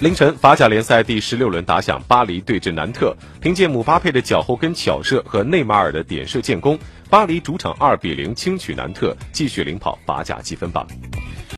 凌晨法甲联赛第十六轮打响巴黎对阵南特凭借姆巴佩的脚后跟巧射和内马尔的点射建功巴黎主场二比零轻取南特继续领跑法甲积分榜。